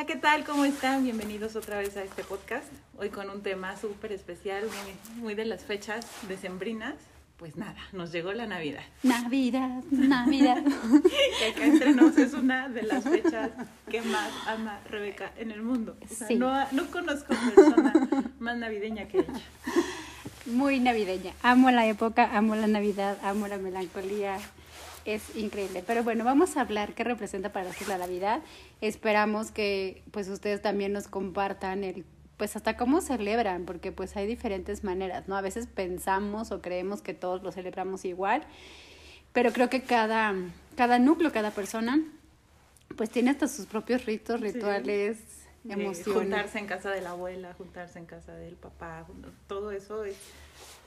Hola, ¿qué tal? ¿Cómo están? Bienvenidos otra vez a este podcast. Hoy con un tema súper especial, muy, muy de las fechas decembrinas. Pues nada, nos llegó la Navidad. Navidad, Navidad. Que acá entre nos es una de las fechas que más ama Rebeca en el mundo. O sea, Sí. no, no conozco persona más navideña que ella. Muy navideña. Amo la época, amo la Navidad, amo la melancolía. Es increíble. Pero bueno, vamos a hablar qué representa para nosotros la Navidad. Esperamos que pues ustedes también nos compartan el pues hasta cómo celebran, porque pues hay diferentes maneras, ¿no? A veces pensamos o creemos que todos lo celebramos igual, pero creo que cada, cada núcleo, cada persona, pues tiene hasta sus propios ritos, rituales, De emociones. juntarse en casa de la abuela, juntarse en casa del papá, todo eso es,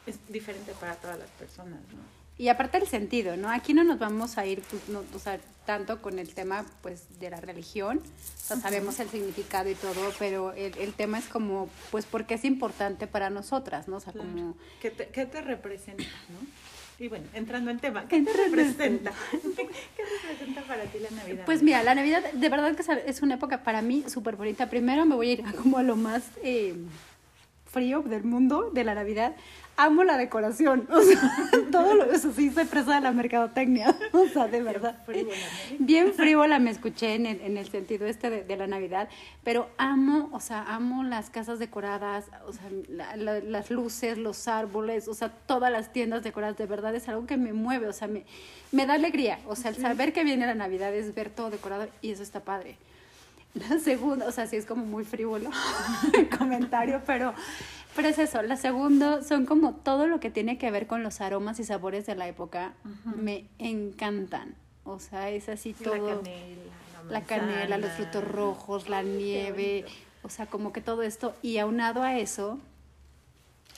es diferente para todas las personas, ¿no? Y aparte el sentido, ¿no? Aquí no nos vamos a ir, pues, no, o sea, tanto con el tema, pues, de la religión, o sea, sabemos el significado y todo, pero el, el tema es como, pues, porque es importante para nosotras, ¿no? O sea, como... ¿Qué te, qué te representa, no? Y bueno, entrando en tema, ¿qué te representa? ¿Qué representa para ti la Navidad? Pues mira, la Navidad de verdad que es una época para mí súper bonita. Primero me voy a ir a como a lo más eh, frío del mundo de la Navidad. Amo la decoración, o sea, todo lo, eso sí, soy presa de la mercadotecnia, o sea, de verdad. frívola. Bien frívola me escuché en el, en el sentido este de, de la Navidad, pero amo, o sea, amo las casas decoradas, o sea, la- la- las luces, los árboles, o sea, todas las tiendas decoradas, de verdad es algo que me mueve, o sea, me, me da alegría, o sea, el saber que viene la Navidad es ver todo decorado y eso está padre. La segunda, o sea, sí es como muy frívolo el comentario, pero, pero es eso. La segunda son como todo lo que tiene que ver con los aromas y sabores de la época. Me encantan. O sea, es así Sí, todo. La canela, la, La canela, los frutos rojos, la nieve. O sea, como que todo esto. Y aunado a eso,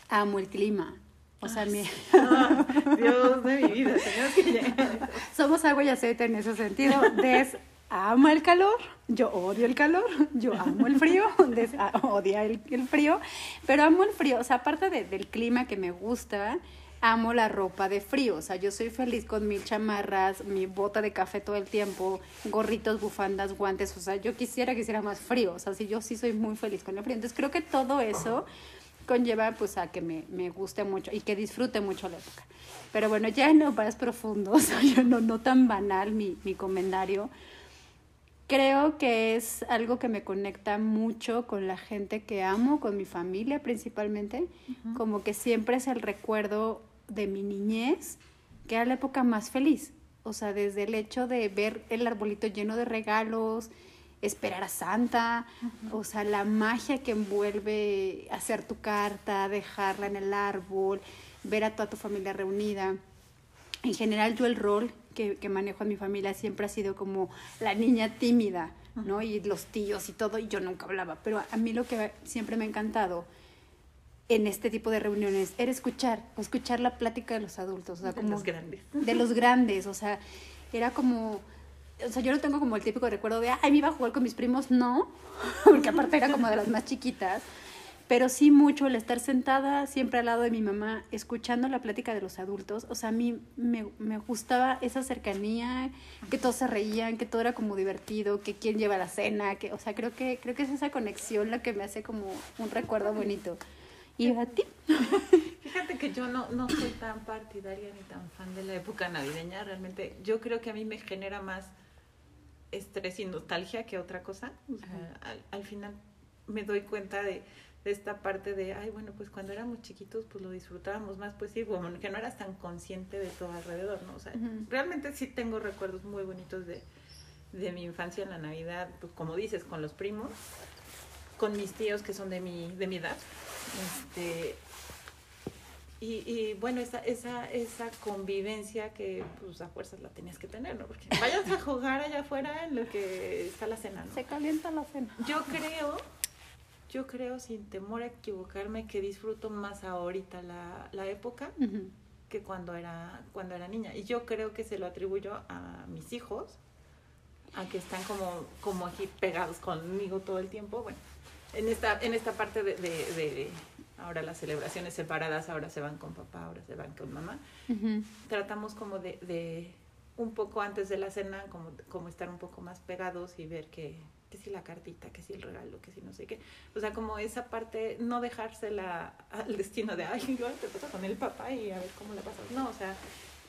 amo el clima. O sea, mi- Ah, Dios de mi vida, tenemos que llegar somos agua y aceite en ese sentido. Des ama el calor, yo odio el calor, yo amo el frío, Des a- odia el, frío, pero amo el frío, o sea, aparte de- del clima que me gusta, amo la ropa de frío, o sea, yo soy feliz con mil chamarras, mi bota de café todo el tiempo, gorritos, bufandas, guantes, o sea, yo quisiera que hiciera más frío, o sea, sí, yo sí soy muy feliz con el frío, entonces creo que todo eso conlleva pues a que me, me guste mucho y que disfrute mucho la época. Pero bueno, ya no más profundo, no, no tan banal mi, mi comentario. Creo que es algo que me conecta mucho con la gente que amo, con mi familia principalmente, como que siempre es el recuerdo de mi niñez, que era la época más feliz. O sea, desde el hecho de ver el arbolito lleno de regalos, esperar a Santa, o sea, la magia que envuelve hacer tu carta, dejarla en el árbol, ver a toda tu familia reunida. En general yo el rol que, que manejo en mi familia siempre ha sido como la niña tímida, ¿no? Y los tíos y todo, y yo nunca hablaba. Pero a mí lo que siempre me ha encantado en este tipo de reuniones era escuchar, escuchar la plática de los adultos, o sea, De como los grandes. de los grandes, o sea, era como, o sea, yo no tengo como el típico recuerdo de, ay, me iba a jugar con mis primos, no, porque aparte era como de las más chiquitas, pero sí mucho el estar sentada siempre al lado de mi mamá, escuchando la plática de los adultos, o sea, a mí me, me gustaba esa cercanía, que todos se reían, que todo era como divertido, que quién lleva la cena, que, o sea, creo que, creo que es esa conexión la que me hace como un recuerdo bonito. ¿Y a ti? Fíjate que yo no, no soy tan partidaria ni tan fan de la época navideña. Realmente, yo creo que a mí me genera más estrés y nostalgia que otra cosa. O sea, al, al final me doy cuenta de, de esta parte de, ay, bueno, pues cuando éramos chiquitos, pues lo disfrutábamos más, pues sí, como que no eras tan consciente de todo alrededor, ¿no? O sea, realmente sí tengo recuerdos muy bonitos de, de mi infancia en la Navidad, pues como dices, con los primos, con mis tíos que son de mi, de mi edad. Este, y, y bueno, esa, esa, esa convivencia que pues a fuerzas la tenías que tener, ¿no? Porque vayas a jugar allá afuera en lo que está la cena, ¿no? Se calienta la cena. Yo creo, yo creo, sin temor a equivocarme, que disfruto más ahorita la, la época que cuando era, cuando era niña. Y yo creo que se lo atribuyo a mis hijos, a que están como, como aquí pegados conmigo todo el tiempo. Bueno, en esta, en esta parte de, de, ahora las celebraciones separadas, ahora se van con papá, ahora se van con mamá, tratamos como de, de, un poco antes de la cena, como, como estar un poco más pegados y ver que, que si la cartita, que si el regalo, que si no sé qué. O sea, como esa parte, no dejársela al destino de, ay, yo te paso con el papá y a ver cómo la pasas. No, o sea,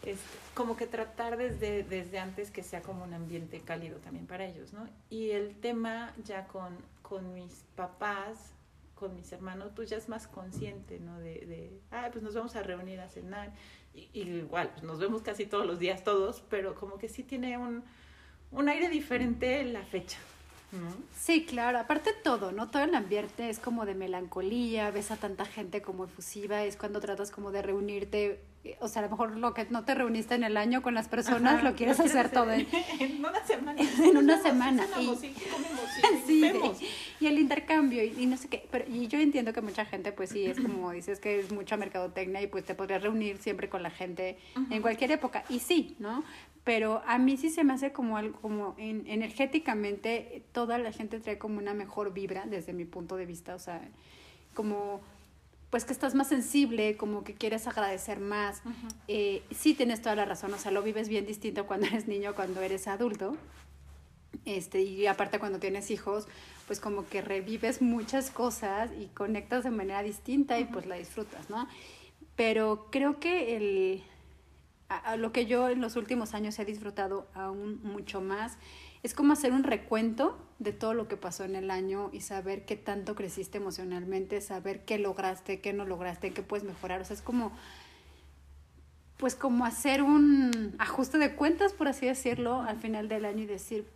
es como que tratar desde, desde antes que sea como un ambiente cálido también para ellos, ¿no? Y el tema ya con, con mis papás, con mis hermanos, pues ya es más consciente, ¿no? De, de ah, pues nos vamos a reunir a cenar. Y, igual, pues nos vemos casi todos los días todos, pero como que sí tiene un, un aire diferente la fecha, Sí, claro, aparte todo, ¿no? Todo el ambiente es como de melancolía, ves a tanta gente como efusiva, es cuando tratas como de reunirte, eh, o sea, a lo mejor lo que no te reuniste en el año con las personas, lo quieres hacer, todo en, una semana. en una semana. Y, y, el intercambio y, no sé qué, pero y yo entiendo que mucha gente, pues sí, es como dices que es mucha mercadotecnia y pues te podrías reunir siempre con la gente en cualquier época, y sí, ¿no? Pero a mí sí se me hace como algo, como en, energéticamente toda la gente trae como una mejor vibra desde mi punto de vista, o sea, como pues que estás más sensible, como que quieres agradecer más. Eh, sí tienes toda la razón, o sea, lo vives bien distinto cuando eres niño, cuando eres adulto. Este, y aparte cuando tienes hijos, pues como que revives muchas cosas y conectas de manera distinta y pues la disfrutas, ¿no? Pero creo que el, a, lo que yo en los últimos años he disfrutado aún mucho más, es como hacer un recuento de todo lo que pasó en el año y saber qué tanto creciste emocionalmente, saber qué lograste, qué no lograste, qué puedes mejorar. O sea, es como, pues como hacer un ajuste de cuentas, por así decirlo, al final del año y decir,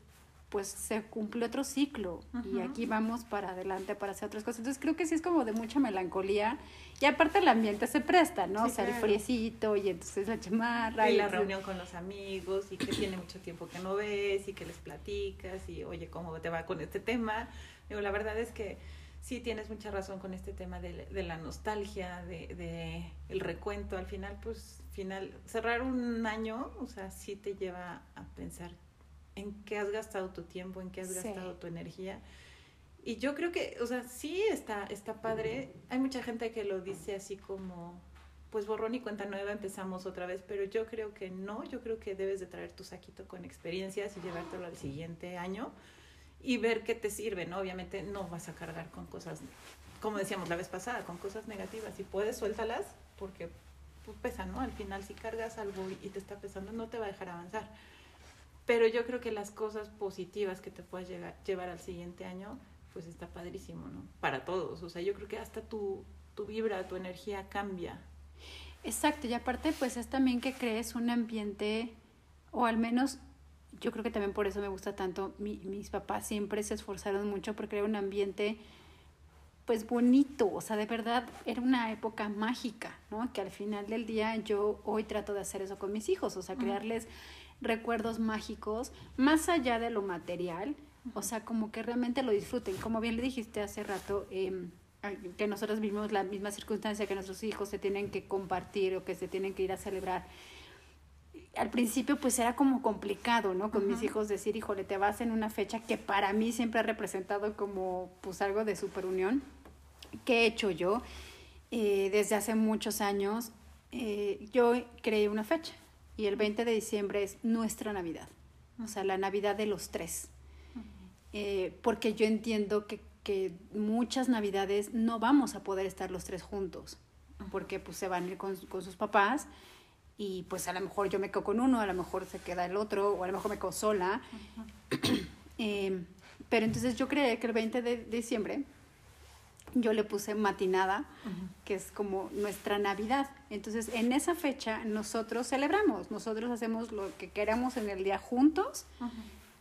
pues se cumple otro ciclo y aquí vamos para adelante para hacer otras cosas. Entonces creo que sí es como de mucha melancolía y aparte el ambiente se presta, ¿no? o sea, el friecito y entonces la chamarra. Y, la reunión con los amigos y que tiene mucho tiempo que no ves y que les platicas y oye, ¿cómo te va con este tema? Digo, la verdad es que sí tienes mucha razón con este tema de, de la nostalgia, de, de, el recuento. Al final, pues, final, cerrar un año, o sea, sí te lleva a pensar en qué has gastado tu tiempo, en qué has gastado tu energía. Y yo creo que, o sea, sí está, está padre. Hay mucha gente que lo dice así como, pues borrón y cuenta nueva, empezamos otra vez, pero yo creo que no, yo creo que debes de traer tu saquito con experiencias y llevártelo al siguiente año y ver qué te sirve, ¿no? Obviamente no vas a cargar con cosas, como decíamos la vez pasada, con cosas negativas. Si puedes, suéltalas porque pues, pesan, ¿no? Al final si cargas algo y te está pesando, no te va a dejar avanzar pero yo creo que las cosas positivas que te puedas llegar, llevar al siguiente año, pues está padrísimo, ¿no? Para todos. O sea, yo creo que hasta tu, tu vibra, tu energía cambia. Exacto, y aparte pues es también que crees un ambiente, o al menos yo creo que también por eso me gusta tanto, mis papás siempre se esforzaron mucho por crear un ambiente pues bonito, o sea, de verdad era una época mágica, ¿no? Que al final del día yo hoy trato de hacer eso con mis hijos, o sea, crearles recuerdos mágicos, más allá de lo material, o sea, como que realmente lo disfruten. Como bien le dijiste hace rato, em, que nosotros vivimos la misma circunstancia que nuestros hijos se tienen que compartir o que se tienen que ir a celebrar. Al principio pues era como complicado, ¿no? Con mis hijos decir, híjole, te vas en una fecha que para mí siempre ha representado como pues algo de superunión. ¿Qué he hecho yo? Eh, desde hace muchos años eh, yo creé una fecha y el 20 de diciembre es nuestra Navidad, o sea, la Navidad de los tres. Eh, porque yo entiendo que, que, muchas Navidades no vamos a poder estar los tres juntos, porque pues se van a ir con, con, sus papás y pues a lo mejor yo me quedo con uno, a lo mejor se queda el otro, o a lo mejor me quedo sola. eh, pero entonces yo creí que el 20 de diciembre yo le puse matinada, que es como nuestra Navidad. Entonces, en esa fecha nosotros celebramos, nosotros hacemos lo que queramos en el día juntos,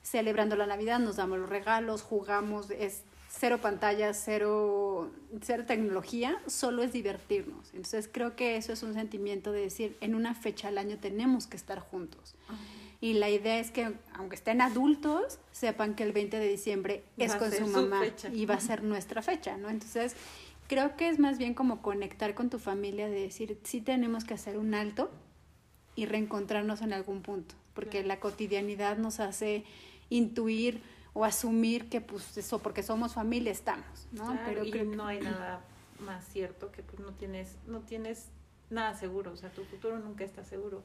celebrando la Navidad, nos damos los regalos, jugamos, es cero pantallas, cero, cero tecnología, solo es divertirnos. Entonces, creo que eso es un sentimiento de decir, en una fecha al año tenemos que estar juntos. Y la idea es que, aunque estén adultos, sepan que el 20 de diciembre es con su mamá y va a ser nuestra fecha, ¿no? Entonces, creo que es más bien como conectar con tu familia, de decir, sí tenemos que hacer un alto y reencontrarnos en algún punto, porque la cotidianidad nos hace intuir o asumir que pues eso porque somos familia estamos, ¿no? Pero y no hay nada más cierto que pues no tienes no tienes nada seguro, o sea, tu futuro nunca está seguro.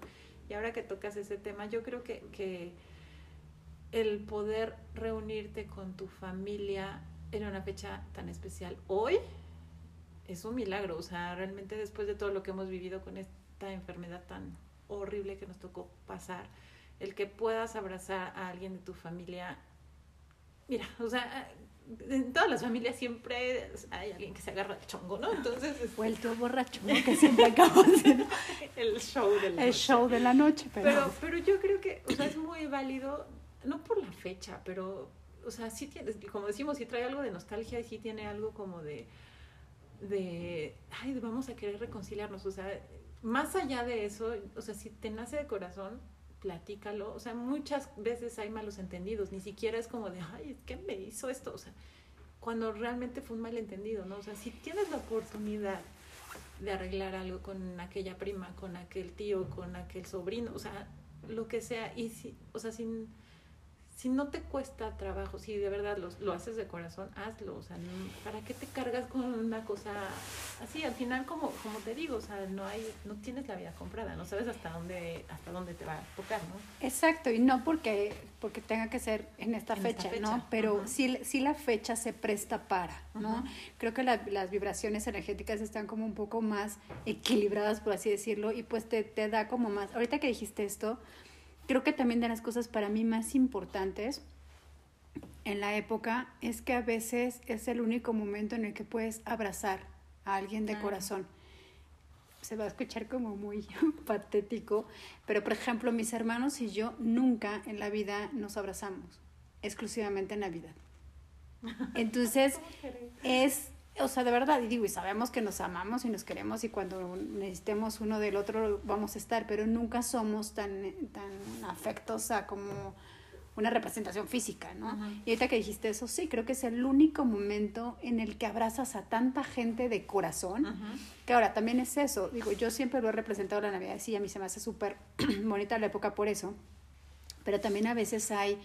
Y ahora que tocas ese tema, yo creo que, que el poder reunirte con tu familia en una fecha tan especial hoy es un milagro, o sea, realmente después de todo lo que hemos vivido con esta enfermedad tan horrible que nos tocó pasar, el que puedas abrazar a alguien de tu familia, mira, o sea, en todas las familias siempre hay alguien que se agarra el chongo, ¿no? Entonces... Vuelto borracho, que siempre acabamos el show de la el noche. show de la noche, pero... pero... Pero yo creo que, o sea, es muy válido, no por la fecha, pero, o sea, sí tiene, como decimos, sí trae algo de nostalgia y sí tiene algo como de, de, ay, vamos a querer reconciliarnos, o sea, más allá de eso, o sea, si te nace de corazón, platícalo. O sea, muchas veces hay malos entendidos, ni siquiera es como de, ay, ¿qué me hizo esto? O sea, cuando realmente fue un malentendido, ¿no? O sea, si tienes la oportunidad de arreglar algo con aquella prima, con aquel tío, con aquel sobrino, o sea, lo que sea, y si, o sea, sin si no te cuesta trabajo, si de verdad lo, lo haces de corazón, hazlo. O sea, ¿para qué te cargas con una cosa así? Al final, como, como te digo, o sea, no hay, no tienes la vida comprada, no sabes hasta dónde, hasta dónde te va a tocar, ¿no? Exacto, y no porque, porque tenga que ser en esta, fecha, ¿no? Pero sí, sí la fecha se presta para, ¿no? Creo que las vibraciones energéticas están como un poco más equilibradas, por así decirlo, y pues te, te da como más. Ahorita que dijiste esto, creo que también de las cosas para mí más importantes en la época es que a veces es el único momento en el que puedes abrazar a alguien de corazón. Se va a escuchar como muy patético, pero por ejemplo mis hermanos y yo nunca en la vida nos abrazamos, exclusivamente en Navidad. Entonces es o sea, de verdad, y digo, y sabemos que nos amamos y nos queremos y cuando necesitemos uno del otro vamos a estar, pero nunca somos tan, tan afectos como una representación física, ¿no? Y ahorita que dijiste eso, sí, creo que es el único momento en el que abrazas a tanta gente de corazón, que ahora también es eso, digo, yo siempre lo he representado la Navidad, sí, a mí se me hace súper bonita la época por eso, pero también a veces hay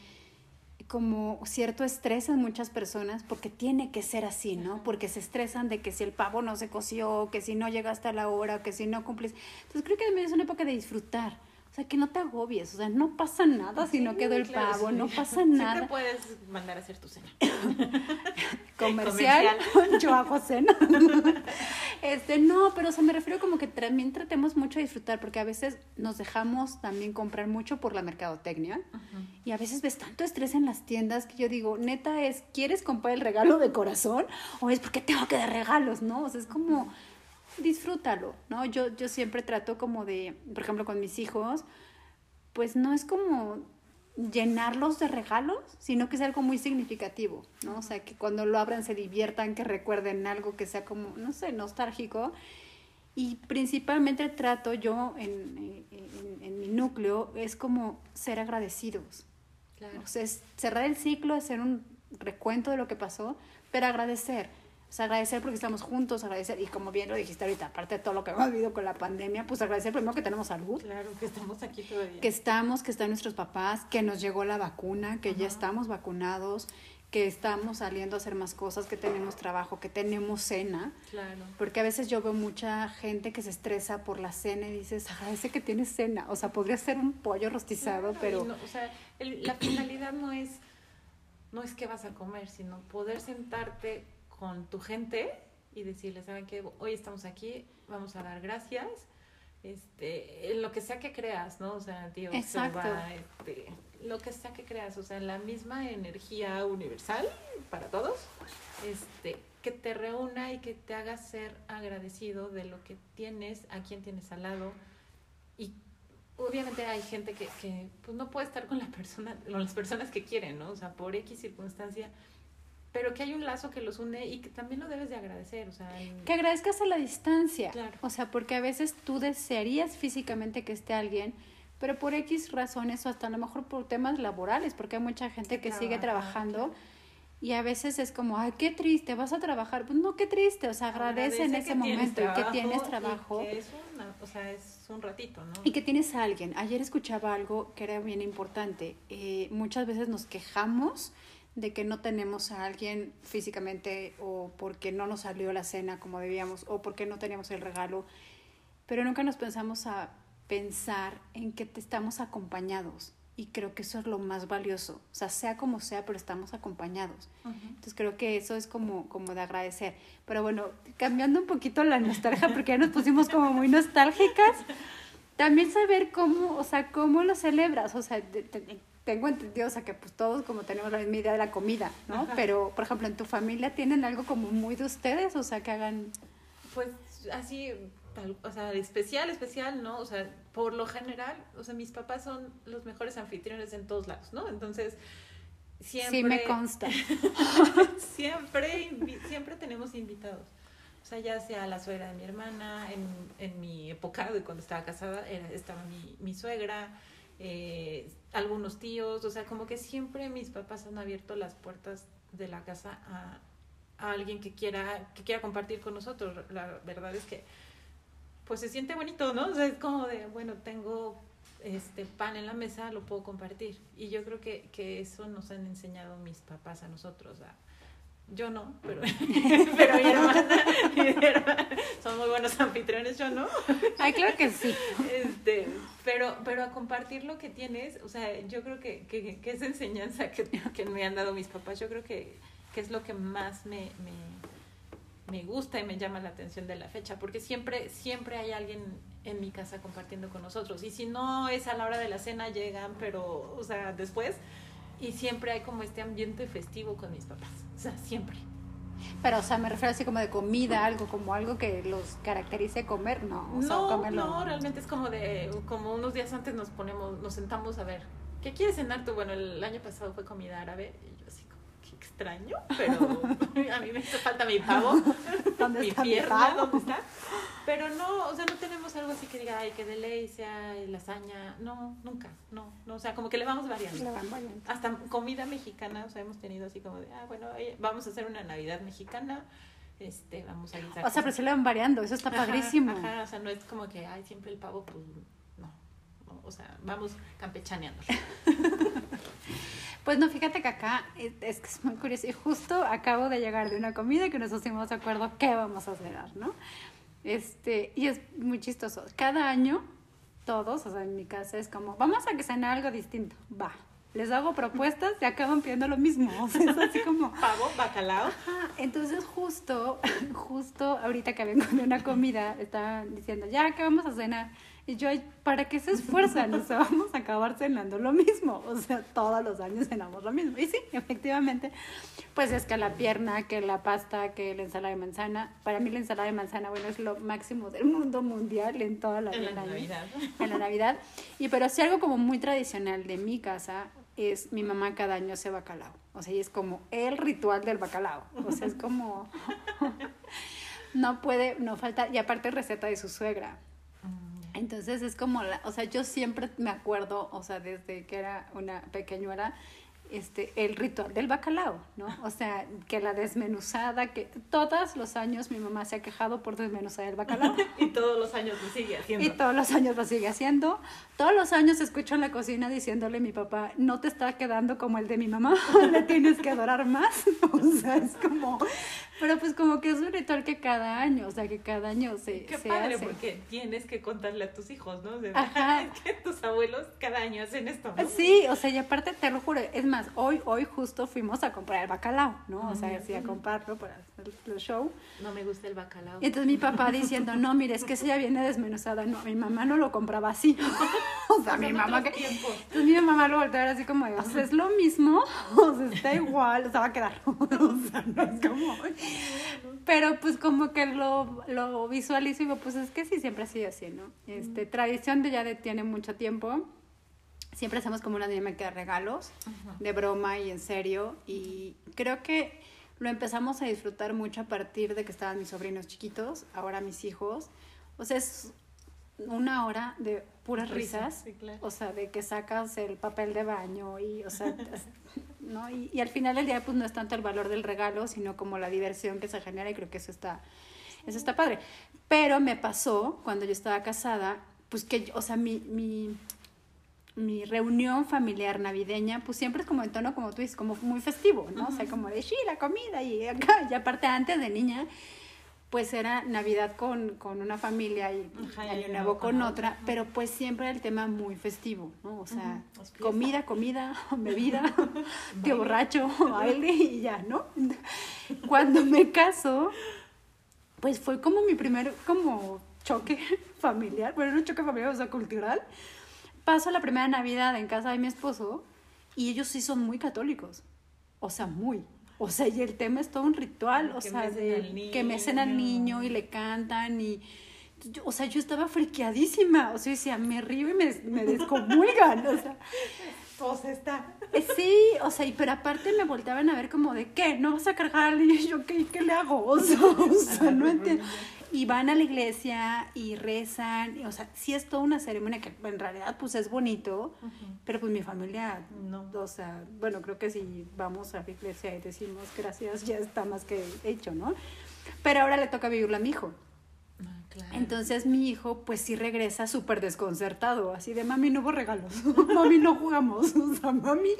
como cierto estrés en muchas personas porque tiene que ser así, ¿no? Porque se estresan de que si el pavo no se coció, que si no llegaste a la hora, que si no cumples. Entonces creo que también es una época de disfrutar. O sea, que no te agobies, o sea, no pasa nada si no quedó el pavo, no pasa nada. Siempre puedes mandar a hacer tu cena. Comercial, yo hago cena. este, no, pero o sea, me refiero como que también tratemos mucho de disfrutar, porque a veces nos dejamos también comprar mucho por la mercadotecnia, y a veces ves tanto estrés en las tiendas que yo digo, neta es, ¿quieres comprar el regalo de corazón? ¿O es porque tengo que dar regalos, no? O sea, es como disfrútalo, ¿no? Yo, yo siempre trato como de, por ejemplo, con mis hijos, pues no es como llenarlos de regalos, sino que es algo muy significativo, ¿no? O sea, que cuando lo abran se diviertan, que recuerden algo que sea como, no sé, nostálgico. Y principalmente trato yo en, en, mi núcleo es como ser agradecidos. Claro. O sea, es cerrar el ciclo, hacer un recuento de lo que pasó, pero agradecer. Sea, agradecer porque estamos juntos, agradecer, y como bien lo dijiste ahorita, aparte de todo lo que hemos vivido con la pandemia, pues agradecer primero que tenemos salud. Claro, que estamos aquí todavía. Que estamos, que están nuestros papás, que nos llegó la vacuna, que ya estamos vacunados, que estamos saliendo a hacer más cosas, que tenemos trabajo, que tenemos cena. Claro. Porque a veces yo veo mucha gente que se estresa por la cena y dices, agradece que tienes cena. O sea, podría ser un pollo rostizado, pero... o sea, la finalidad no es, no es que vas a comer, sino poder sentarte con tu gente y decirles, ¿saben qué? Hoy estamos aquí, vamos a dar gracias. Este, en lo que sea que creas, ¿no? O sea, tío, Exacto. este, lo que sea que creas, o sea, la misma energía universal para todos, este, que te reúna y que te haga ser agradecido de lo que tienes, a quien tienes al lado. Y obviamente hay gente que, que pues no puede estar con la persona, con las personas que quieren, ¿no? O sea, por X circunstancia pero que hay un lazo que los une y que también lo debes de agradecer, o sea, que agradezcas a la distancia, claro. o sea, porque a veces tú desearías físicamente que esté alguien, pero por X razones o hasta a lo mejor por temas laborales, porque hay mucha gente que sigue trabajando. Y a veces es como, ay, qué triste, vas a trabajar. Pues no, qué triste, o sea, agradece, en ese momento y que tienes trabajo. que es, o sea, es un ratito, ¿no? Y que tienes a alguien. Ayer escuchaba algo que era bien importante. Eh, muchas veces nos quejamos de que no tenemos a alguien físicamente o porque no nos salió la cena como debíamos o porque no teníamos el regalo, pero nunca nos pensamos a pensar en que te estamos acompañados y creo que eso es lo más valioso, o sea, sea como sea, pero estamos acompañados. Entonces creo que eso es como, como de agradecer. Pero bueno, cambiando un poquito la nostalgia, porque ya nos pusimos como muy nostálgicas, también saber cómo, o sea, cómo lo celebras, o sea, tengo entendido, o sea, que pues todos como tenemos la misma idea de la comida, ¿no? Pero, por ejemplo, en tu familia tienen algo como muy de ustedes, o sea, que hagan... Pues así, o sea, especial, especial, ¿no? O sea, por lo general, o sea, mis papás son los mejores anfitriones en todos lados, ¿no? Entonces, siempre... Sí, me consta. siempre, siempre tenemos invitados. O sea, ya sea la suegra de mi hermana, en, en mi época de cuando estaba casada, era, estaba mi, mi suegra, eh, algunos tíos, o sea, como que siempre mis papás han abierto las puertas de la casa a, alguien que quiera, que quiera compartir con nosotros. La verdad es que, pues se siente bonito, ¿no? O sea, es como de, bueno, tengo este pan en la mesa, lo puedo compartir. Y yo creo que, que eso nos han enseñado mis papás a nosotros, yo no, pero, pero mi, hermana, son muy buenos anfitriones, yo no. Ay, claro que sí. Este, pero, pero a compartir lo que tienes, o sea, yo creo que, que, que esa enseñanza que, que, me han dado mis papás, yo creo que, que es lo que más me, me, me, gusta y me llama la atención de la fecha, porque siempre, siempre hay alguien en mi casa compartiendo con nosotros. Y si no es a la hora de la cena, llegan, pero, o sea, después y siempre hay como este ambiente festivo con mis papás, o sea, siempre. Pero, o sea, me refiero así como de comida, algo, como algo que los caracterice comer, no. O no, no, realmente es como de, como unos días antes nos ponemos, nos sentamos a ver, ¿qué quieres cenar tú? Bueno, el año pasado fue comida árabe, y yo así extraño, pero a mí me hace falta mi pavo, ¿Dónde mi pierna, ¿dónde está? Pero no, o sea, no tenemos algo así que diga, ay, que de ley sea lasaña. No, nunca, no, no. O sea, como que le vamos variando. Le van variando. Hasta comida mexicana, o sea, hemos tenido así como de, ah, bueno, vamos a hacer una Navidad mexicana. Este, vamos a guisar. O sea, pero se le van variando, eso está padrísimo. Ajá, o sea, no es como que, ay, siempre el pavo, pues, no. o sea, vamos campechaneando. Pues no, fíjate que acá es, que es muy curioso. Y justo acabo de llegar de una comida que nos pusimos de acuerdo qué vamos a cenar, ¿no? Este, y es muy chistoso. Cada año, todos, o sea, en mi casa es como, vamos a que cenar algo distinto. Va. Les hago propuestas y acaban pidiendo lo mismo. O sea, es así como. Pavo, bacalao. Entonces, justo, justo ahorita que vengo de una comida, estaban diciendo, ya, ¿qué vamos a cenar? Y yo, ¿para qué se esfuerzan? O sea, vamos a acabar cenando lo mismo. O sea, todos los años cenamos lo mismo. Y sí, efectivamente, pues es que la pierna, que la pasta, que la ensalada de manzana. Para mí la ensalada de manzana, bueno, es lo máximo del mundo mundial en toda la, en la Navidad. En la Navidad. Y pero sí algo como muy tradicional de mi casa es mi mamá cada año hace bacalao. O sea, y es como el ritual del bacalao. O sea, es como... no puede, no falta. Y aparte receta de su suegra. Entonces es como, la, o sea, yo siempre me acuerdo, o sea, desde que era una pequeñuela, este, el ritual del bacalao, ¿no? O sea, que la desmenuzada, que todos los años mi mamá se ha quejado por desmenuzar el bacalao. y todos los años lo sigue haciendo. Y todos los años lo sigue haciendo. Todos los años escucho en la cocina diciéndole a mi papá, no te está quedando como el de mi mamá, le tienes que adorar más. O sea, es como, pero pues como que es un ritual que cada año, o sea, que cada año se, Qué se padre, hace. porque tienes que contarle a tus hijos, ¿no? De, Ajá. que tus abuelos cada año hacen esto, ¿no? Sí, o sea, y aparte te lo juro, es más, hoy, hoy justo fuimos a comprar el bacalao, ¿no? O sea, así a comprarlo para hacer el show. No me gusta el bacalao. Y entonces mi papá diciendo, no, mire, es que eso ya viene desmenuzada. No, mi mamá no lo compraba así. o sea, mi mamá que... Tiempos. Entonces mi mamá lo volteó así como, o sea, es lo mismo, o sea, está igual, o sea, va a quedar. o sea, no es como... Pero pues como que lo, lo visualizo y digo, pues es que sí, siempre ha sido así, ¿no? Este, tradición de ya de tiene mucho tiempo. Siempre hacemos como una dinámica de regalos, de broma y en serio. Y creo que lo empezamos a disfrutar mucho a partir de que estaban mis sobrinos chiquitos, ahora mis hijos. O sea, es una hora de puras Risa, risas, sí, claro. o sea, de que sacas el papel de baño y, o sea, ¿no? Y, y al final del día, pues no es tanto el valor del regalo, sino como la diversión que se genera y creo que eso está, eso está padre. Pero me pasó cuando yo estaba casada, pues que, o sea, mi, mi, mi reunión familiar navideña, pues siempre es como en tono, como tú dices, como muy festivo, ¿no? O sea, como de, sí, la comida y acá, y aparte antes de niña, pues era Navidad con, con una familia y Ajá, y Año Año Nuevo con otra, pero pues siempre el tema muy festivo, ¿no? O sea, comida, comida, bebida, tío borracho, baile y ya, ¿no? Cuando me caso, pues fue como mi primer como choque familiar, bueno, no un choque familiar, o sea, cultural. Paso la primera Navidad en casa de mi esposo y ellos sí son muy católicos, o sea, muy. O sea, y el tema es todo un ritual, o sea, de que mecen al niño y le cantan y... yo- o sea, yo estaba friqueadísima, o sea, decía, me río y me, me descomulgan, o sea, Pues está. eh, Sí, o sea, y pero aparte me volteaban a ver como de, ¿qué? ¿No vas a cargar al niño? Y yo, ¿qué, qué le hago? O sea, o sea, no entiendo. Y van a la iglesia y rezan, o sea, sí es toda una ceremonia que en realidad pues es bonito, pero pues mi familia, No. o sea, bueno, creo que si vamos a la iglesia y decimos gracias, ya está más que hecho, ¿no? Pero ahora le toca vivirlo a mi hijo. Ah, claro. Entonces mi hijo pues sí regresa súper desconcertado, así de mami no hubo regalos, mami no jugamos, o sea, mami,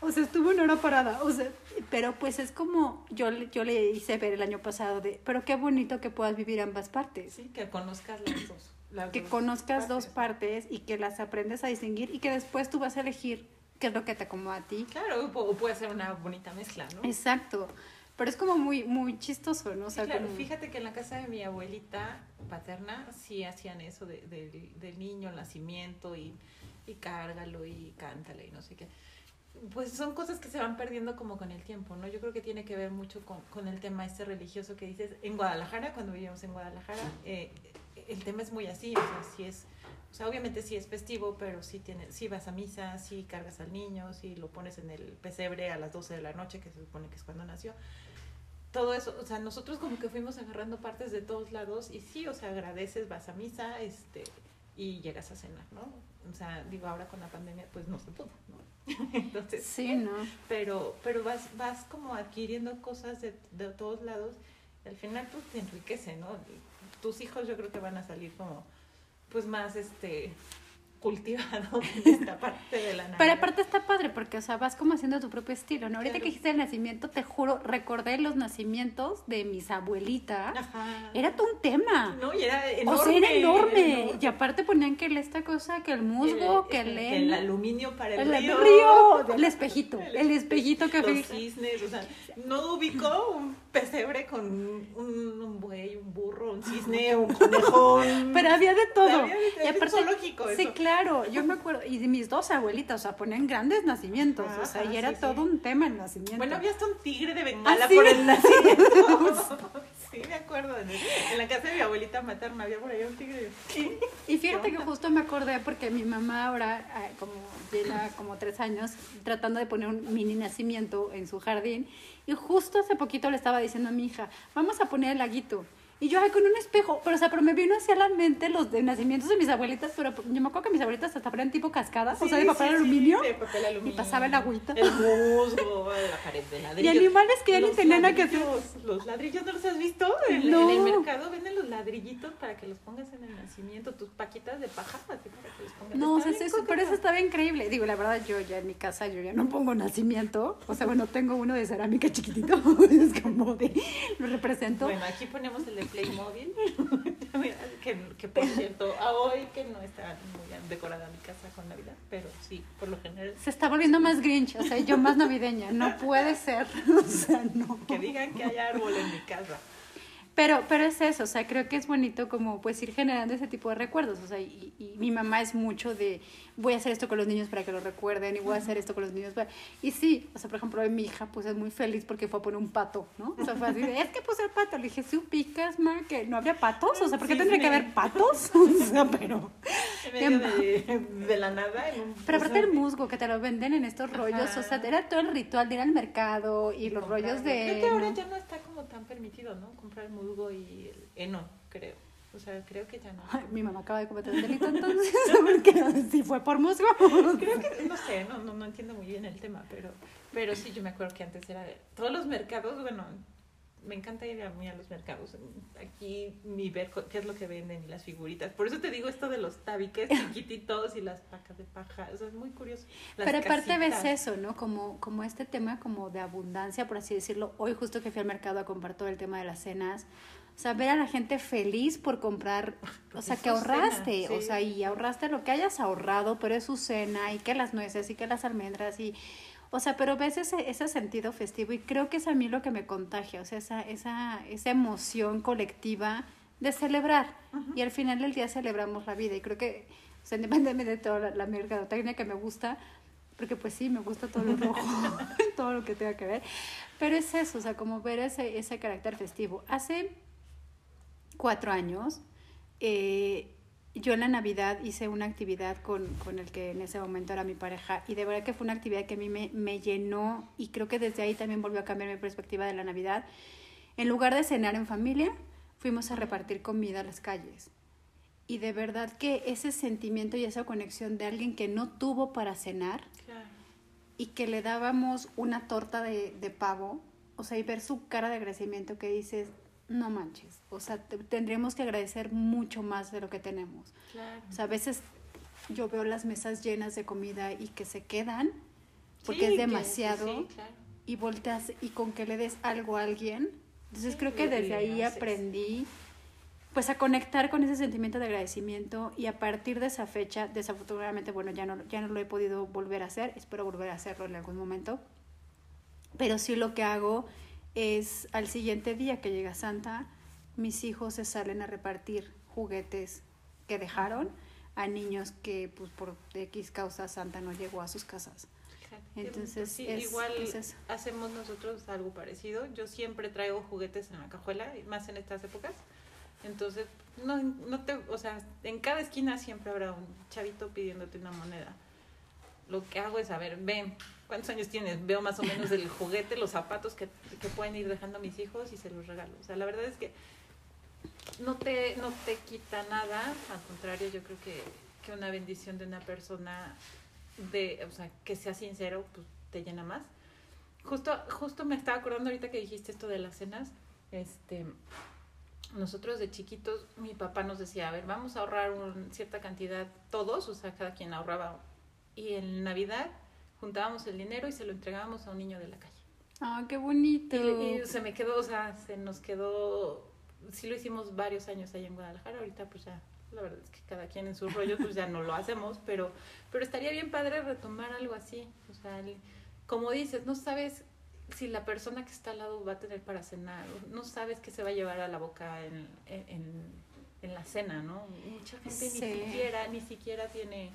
o sea, estuvo una hora parada, o sea, pero pues es como yo, le- yo le hice ver el año pasado de, pero qué bonito que puedas vivir ambas partes, Sí, que conozcas las dos. las que dos conozcas dos partes. y que las aprendes a distinguir y que después tú vas a elegir qué es lo que te acomoda a ti. Claro, o pu- puede ser una bonita mezcla, ¿no? Exacto, pero es como muy, muy chistoso, ¿no? O Sí, claro, como- fíjate que en la casa de mi abuelita paterna sí hacían eso de, del- del niño, el nacimiento y, y cárgalo y cántale y no sé qué. Pues son cosas que se van perdiendo como con el tiempo, ¿no? Yo creo que tiene que ver mucho con, con el tema este religioso que dices. En Guadalajara, cuando vivíamos en Guadalajara, eh, el tema es muy así, o sea, sí es, o sea, obviamente sí es festivo, pero sí, tiene, sí vas a misa, sí cargas al niño, sí lo pones en el pesebre a las 12 de la noche, que se supone que es cuando nació todo eso, o sea, nosotros como que fuimos agarrando partes de todos lados y sí, o sea, agradeces, vas a misa, este, y llegas a cenar, ¿no? O sea, digo, ahora con la pandemia, pues no se pudo, ¿no? Entonces, Sí, ¿no? pero, pero vas, vas como adquiriendo cosas de, de todos lados y al final pues te enriquece, ¿no? Tus hijos yo creo que van a salir como, pues más, este, cultivados en esta parte de la Pero Navidad. aparte está padre porque, o sea, vas como haciendo tu propio estilo, ¿no? Ahorita Claro. que dijiste el nacimiento, te juro, recordé los nacimientos de mis abuelitas. Ajá. Era todo un tema. No, y era o enorme. sea, era enorme. enorme. Y aparte ponían que esta cosa, que el musgo, que el, el aluminio para el, río. río, el espejito, el espejito que los cisnes, o sea, no ubicó un pesebre con un, un buey, un burro, un cisne, un conejón. Pero había de todo. Había de- y es aparte, zoológico sí, eso. claro, yo me acuerdo, y mis dos abuelitas, o sea, ponían grandes nacimientos, o sea, y era sí, sí. todo un tema el nacimiento. Bueno, había hasta un tigre de bengala ¿Ah, sí? por el nacimiento. sí, me acuerdo. En, la casa de mi abuelita materna había por ahí un tigre. Y fíjate ¿Qué que justo me acordé porque mi mamá ahora, eh, como lleva como tres años, tratando de poner un mini nacimiento en su jardín, y justo hace poquito le estaba diciendo a mi hija, vamos a poner el laguito. Y yo, ay, con un espejo, pero o sea, pero me vino hacia la mente los de nacimientos de mis abuelitas, pero yo me acuerdo que mis abuelitas hasta ponían tipo cascadas, o sea, de papel sí, sí, aluminio. de papel aluminio. y pasaba el agüita. El musgo, la pared de ladrillo. Y animales que ya ni tenían nada que hacer. ladrillos, Los ladrillos, ¿no los has visto? En, No. en el mercado venden los ladrillitos para que los pongas en el nacimiento, tus paquitas de paja, así para que los pongas. No, o sea, eso, pero eso estaba increíble. Digo, la verdad, yo ya en mi casa, yo ya no pongo nacimiento. O sea, bueno, tengo uno de cerámica chiquitito. es como de, lo represento. Bueno, aquí ponemos el de Playmobil, que, que por cierto, a hoy que no está muy decorada mi casa con Navidad, pero sí, por lo general, Se está volviendo más grinch, o sea, yo más navideña. No puede ser. O sea, no. que digan que hay árbol en mi casa. Pero, pero es eso, o sea, creo que es bonito como pues ir generando ese tipo de recuerdos, o sea, y, y mi mamá es mucho de voy a hacer esto con los niños para que lo recuerden y voy a hacer esto con los niños para... Y sí, o sea, por ejemplo, mi hija pues es muy feliz porque fue a poner un pato, ¿no? O sea, fue así de, es que puse el pato, le dije, ¿sí ubicas, ma, que no habría patos? O sea, ¿por qué Sí, tendría que haber patos? O sea, pero... En medio de, de la nada. En un, Pero aparte el musgo que te lo venden en estos rollos, Ajá. o sea, era todo el ritual de ir al mercado y los rollos de... Creo que ahora ya no está como tan permitido, ¿no? Musgo y el heno, creo. O sea, creo que ya no. mi mamá acaba de cometer un delito entonces, porque si fue por musgo. Creo que, no sé, no, no, no entiendo muy bien el tema, pero, pero sí, yo me acuerdo que antes era de todos los mercados, bueno, me encanta ir a mí a los mercados. Aquí mi ver qué es lo que venden y las figuritas. Por eso te digo esto de los tabiques chiquititos y las pacas de paja. Eso es muy curioso. Pero aparte ves eso, ¿no? Como, como este tema como de abundancia, por así decirlo. Hoy justo que fui al mercado a comprar todo el tema de las cenas. O sea, ver a la gente feliz por comprar, o sea, que ahorraste, o sea, y ahorraste lo que hayas ahorrado, pero es su cena, y que las nueces, y que las almendras, y, o sea, pero ves ese, ese sentido festivo, y creo que es a mí lo que me contagia, o sea, esa, esa, esa emoción colectiva de celebrar, y al final del día celebramos la vida, y creo que, o sea, independientemente de toda la, la mercadotecnia que me gusta, porque pues sí, me gusta todo lo rojo, todo lo que tenga que ver, pero es eso, o sea, como ver ese, ese carácter festivo. Hace cuatro años, eh, yo en la Navidad hice una actividad con, con, el que en ese momento era mi pareja y de verdad que fue una actividad que a mí me, me, llenó y creo que desde ahí también volvió a cambiar mi perspectiva de la Navidad. En lugar de cenar en familia, fuimos a repartir comida a las calles. Y de verdad que ese sentimiento y esa conexión de alguien que no tuvo para cenar y que le dábamos una torta de, de pavo, o sea, y ver su cara de agradecimiento que dices, no manches, o sea, tendríamos que agradecer mucho más de lo que tenemos. Claro. O sea, a veces yo veo las mesas llenas de comida y que se quedan porque sí, es demasiado que, sí, claro. y volteas y con que le des algo a alguien. Entonces sí, creo que desde ahí aprendí pues a conectar con ese sentimiento de agradecimiento y a partir de esa fecha, desafortunadamente, bueno, ya no, ya no lo he podido volver a hacer, espero volver a hacerlo en algún momento, pero sí lo que hago es al siguiente día que llega Santa, mis hijos se salen a repartir juguetes que dejaron a niños que pues por X causa Santa no llegó a sus casas. Entonces, sí, es, igual es hacemos nosotros algo parecido. Yo siempre traigo juguetes en la cajuela, más en estas épocas. Entonces, no, no te, o sea, en cada esquina siempre habrá un chavito pidiéndote una moneda. Lo que hago es, a ver, ven, ¿cuántos años tienes? Veo más o menos el juguete, los zapatos que, que pueden ir dejando mis hijos y se los regalo. O sea, la verdad es que no te, no te quita nada, al contrario, yo creo que, que una bendición de una persona, de, o sea, que sea sincero, pues te llena más. Justo, justo me estaba acordando ahorita que dijiste esto de las cenas, este, nosotros de chiquitos, mi papá nos decía, a ver, vamos a ahorrar un, cierta cantidad todos, o sea, cada quien ahorraba. Y en Navidad juntábamos el dinero y se lo entregábamos a un niño de la calle. Ah, qué bonito. Y, y, se me quedó, o sea, se nos quedó, sí lo hicimos varios años allá en Guadalajara, ahorita pues ya, la verdad es que cada quien en su rollo pues ya no lo hacemos, pero, pero estaría bien padre retomar algo así, o sea, el, como dices, no sabes si la persona que está al lado va a tener para cenar, no sabes qué se va a llevar a la boca en, en, en la cena, ¿no? Mucha gente sí. ni siquiera, ni siquiera tiene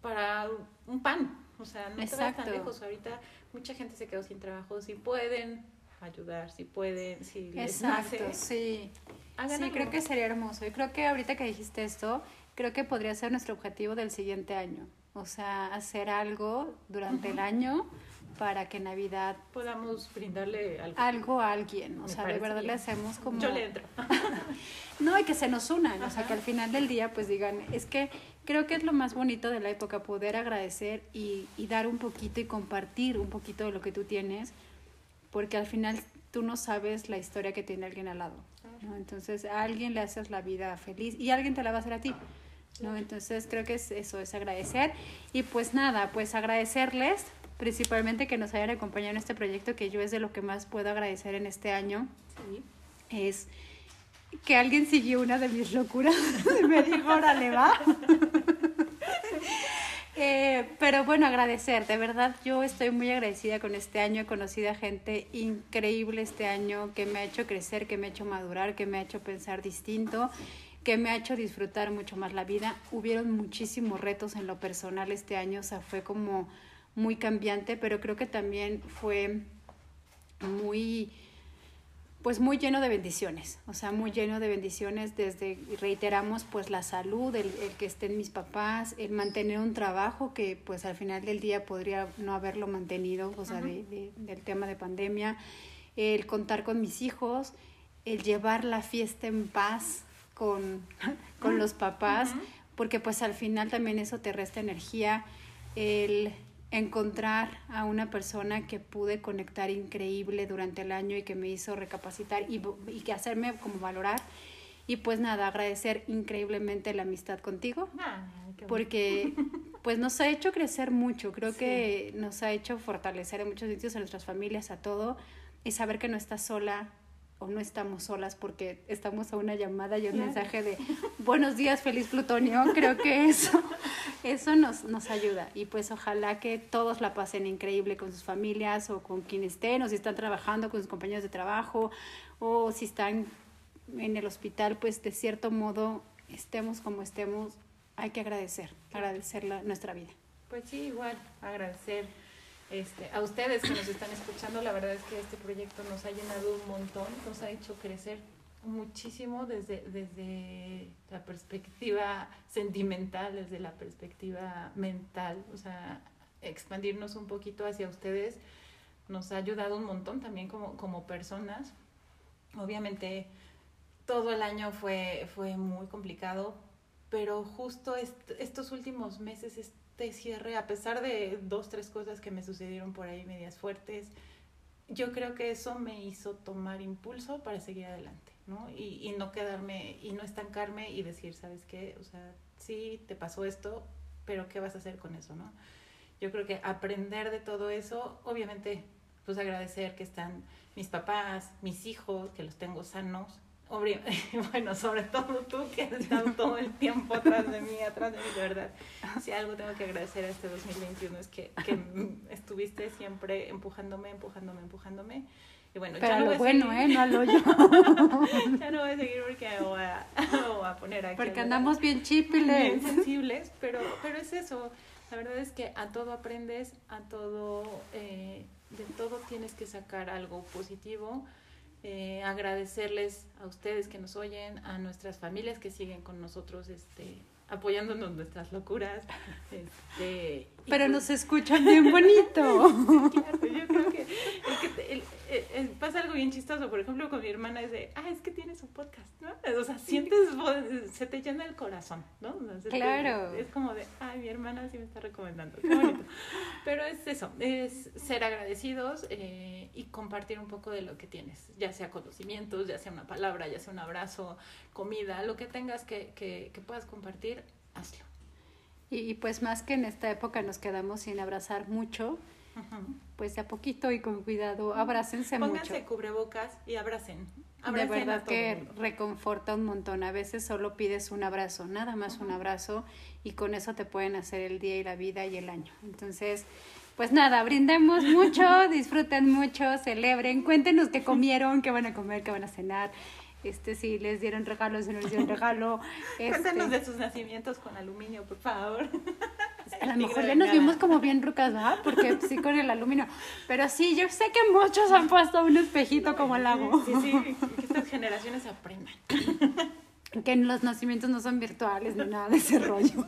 para un pan, o sea, no Exacto. te vayas tan lejos. Ahorita mucha gente se quedó sin trabajo. Si pueden ayudar, si pueden, si les Exacto, nace, sí. hagan Sí, algo. creo que sería hermoso. Y creo que ahorita que dijiste esto, creo que podría ser nuestro objetivo del siguiente año. O sea, hacer algo durante uh -huh. el año para que Navidad podamos brindarle algo, algo a alguien. O sea, de verdad bien. le hacemos como... Yo le entro. no, y que se nos unan. Ajá. O sea, que al final del día pues digan, es que creo que es lo más bonito de la época, poder agradecer y, y, dar un poquito y compartir un poquito de lo que tú tienes, porque al final tú no sabes la historia que tiene alguien al lado. ¿no? Entonces a alguien le haces la vida feliz y alguien te la va a hacer a ti. ¿no? Entonces creo que es eso, es agradecer. Y pues nada, pues agradecerles principalmente que nos hayan acompañado en este proyecto, que yo es de lo que más puedo agradecer en este año. Sí. Es que alguien siguió una de mis locuras y me dijo, órale, va. eh, pero bueno, agradecer, de verdad yo estoy muy agradecida con este año, he conocido a gente increíble este año que me ha hecho crecer, que me ha hecho madurar, que me ha hecho pensar distinto, que me ha hecho disfrutar mucho más la vida. Hubieron muchísimos retos en lo personal este año, o sea, fue como muy cambiante, pero creo que también fue muy pues muy lleno de bendiciones, o sea, muy lleno de bendiciones desde, reiteramos, pues la salud, el, el, que estén mis papás, el mantener un trabajo que pues al final del día podría no haberlo mantenido, o sea, de, de, del tema de pandemia, el contar con mis hijos, el llevar la fiesta en paz, con, con los papás, porque pues al final también eso te resta energía, el encontrar a una persona que pude conectar increíble durante el año y que me hizo recapacitar y, y que hacerme como valorar. Y pues nada, agradecer increíblemente la amistad contigo, porque pues nos ha hecho crecer mucho, creo que nos ha hecho fortalecer en muchos sitios, a nuestras familias, a todo, y saber que no estás sola, o no estamos solas porque estamos a una llamada y un mensaje de buenos días, feliz plutonio. Creo que eso, eso nos, nos ayuda. Y pues ojalá que todos la pasen increíble con sus familias o con quien estén, o si están trabajando con sus compañeros de trabajo, o si están en el hospital, pues de cierto modo, estemos como estemos, hay que agradecer, agradecer la, nuestra vida. Pues sí, igual, agradecer este, a ustedes que nos están escuchando, la verdad es que este proyecto nos ha llenado un montón, nos ha hecho crecer muchísimo desde, desde la perspectiva sentimental, desde la perspectiva mental, o sea, expandirnos un poquito hacia ustedes nos ha ayudado un montón también como, como personas. Obviamente todo el año fue, fue muy complicado, pero justo estos últimos meses, cierre, a pesar de dos, tres cosas que me sucedieron por ahí medias fuertes, yo creo que eso me hizo tomar impulso para seguir adelante, ¿no? Y, y no quedarme y no estancarme y decir, ¿sabes qué? O sea, sí, te pasó esto, pero ¿qué vas a hacer con eso, no? Yo creo que aprender de todo eso, obviamente, pues agradecer que están mis papás, mis hijos, que los tengo sanos, bueno, sobre todo tú que has estado todo el tiempo atrás de mí, atrás de mí, de verdad. Si algo tengo que agradecer a este 2021 es que, que estuviste siempre empujándome, empujándome, empujándome. Y bueno, Pero ya no lo bueno, ¿eh? No lo yo. ya no voy a seguir porque voy a, voy a poner aquí. Porque andamos bien chipiles. Bien sensibles, pero, pero es eso. La verdad es que a todo aprendes, a todo, eh, de todo tienes que sacar algo positivo eh, agradecerles a ustedes que nos oyen, a nuestras familias que siguen con nosotros, este, apoyándonos en nuestras locuras. Este, Pero pues nos escuchan bien bonito. yo creo que, pasa algo bien chistoso. Por ejemplo, con mi hermana es de, ah, es que tienes un podcast, ¿no? O sea, sientes, se te llena el corazón, ¿no? claro. es como de, ay, mi hermana sí me está recomendando. Qué bonito. Pero es eso, es ser agradecidos eh, y compartir un poco de lo que tienes, ya sea conocimientos, ya sea una palabra, ya sea un abrazo, comida, lo que tengas que, que, que puedas compartir, hazlo. Y, pues más que en esta época nos quedamos sin abrazar mucho, pues de a poquito y con cuidado, abrácense mucho. Pónganse cubrebocas y abracen. de verdad que reconforta un montón. A veces solo pides un abrazo, nada más un abrazo, y con eso te pueden hacer el día y la vida y el año. Entonces, pues nada, brindemos mucho, disfruten mucho, celebren, cuéntenos qué comieron, qué van a comer, qué van a cenar este si les dieron regalos, si no les dieron regalo. Cuéntanos este. de sus nacimientos con aluminio, por favor. A lo mejor ya nos vimos como bien rucas, ¿verdad? Porque sí con el aluminio. Pero sí, yo sé que muchos han puesto un espejito como el lago. Sí, sí, que estas generaciones aprendan. Que los nacimientos no son virtuales ni nada de ese rollo.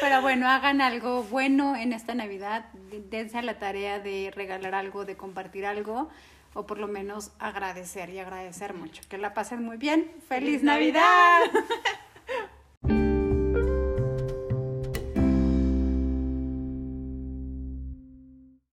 Pero bueno, hagan algo bueno en esta Navidad. Dense a la tarea de regalar algo, de compartir algo o por lo menos agradecer y agradecer mucho. Que la pasen muy bien. ¡Feliz, Navidad!